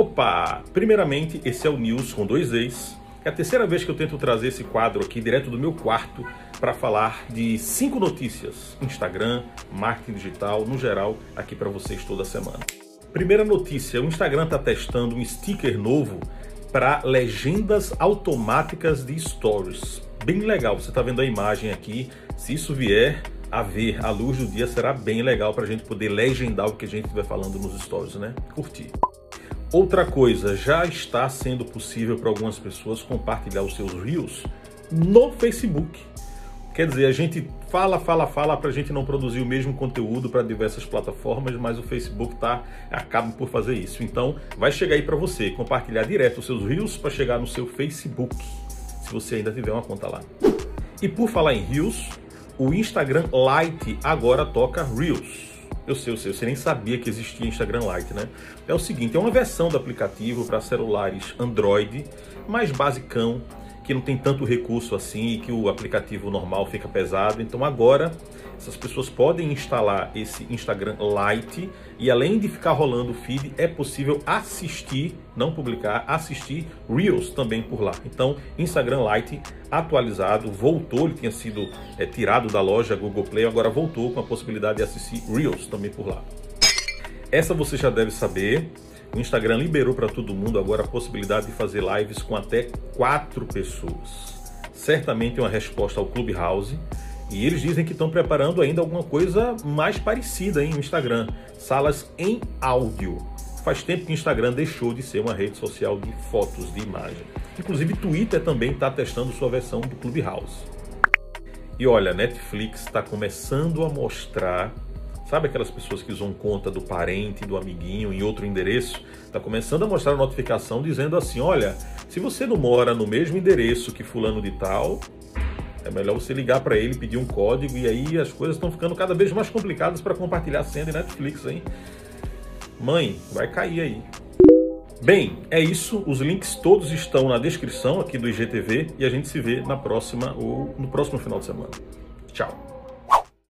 Opa! Primeiramente, esse é o News com dois ex. É a terceira vez que eu tento trazer esse quadro aqui direto do meu quarto para falar de cinco notícias, Instagram, marketing digital, no geral, aqui para vocês toda semana. Primeira notícia: o Instagram está testando um sticker novo para legendas automáticas de stories. Bem legal, você está vendo a imagem aqui. Se isso vier a ver à luz do dia, será bem legal para a gente poder legendar o que a gente estiver falando nos stories, né? Curtir. Outra coisa, já está sendo possível para algumas pessoas compartilhar os seus reels no Facebook. Quer dizer, a gente fala, fala, fala para a gente não produzir o mesmo conteúdo para diversas plataformas, mas o Facebook tá acaba por fazer isso. Então, vai chegar aí para você compartilhar direto os seus reels para chegar no seu Facebook, se você ainda tiver uma conta lá. E por falar em reels, o Instagram Lite agora toca reels. Eu sei, eu sei, você nem sabia que existia Instagram Lite, né? É o seguinte, é uma versão do aplicativo para celulares Android, mais basicão, que não tem tanto recurso assim e que o aplicativo normal fica pesado. Então agora essas pessoas podem instalar esse Instagram Lite e além de ficar rolando o feed, é possível assistir, não publicar, assistir Reels também por lá. Então, Instagram Lite atualizado, voltou, ele tinha sido é, tirado da loja Google Play, agora voltou com a possibilidade de assistir Reels também por lá. Essa você já deve saber. O Instagram liberou para todo mundo agora a possibilidade de fazer lives com até quatro pessoas. Certamente é uma resposta ao Clubhouse. E eles dizem que estão preparando ainda alguma coisa mais parecida no Instagram. Salas em áudio. Faz tempo que o Instagram deixou de ser uma rede social de fotos, de imagem. Inclusive, Twitter também está testando sua versão do Clubhouse. E olha, Netflix está começando a mostrar Sabe aquelas pessoas que usam conta do parente, do amiguinho em outro endereço? Está começando a mostrar a notificação dizendo assim: olha, se você não mora no mesmo endereço que fulano de tal, é melhor você ligar para ele, pedir um código e aí as coisas estão ficando cada vez mais complicadas para compartilhar senha de Netflix, hein? Mãe, vai cair aí. Bem, é isso. Os links todos estão na descrição aqui do IGTV e a gente se vê na próxima ou no próximo final de semana. Tchau.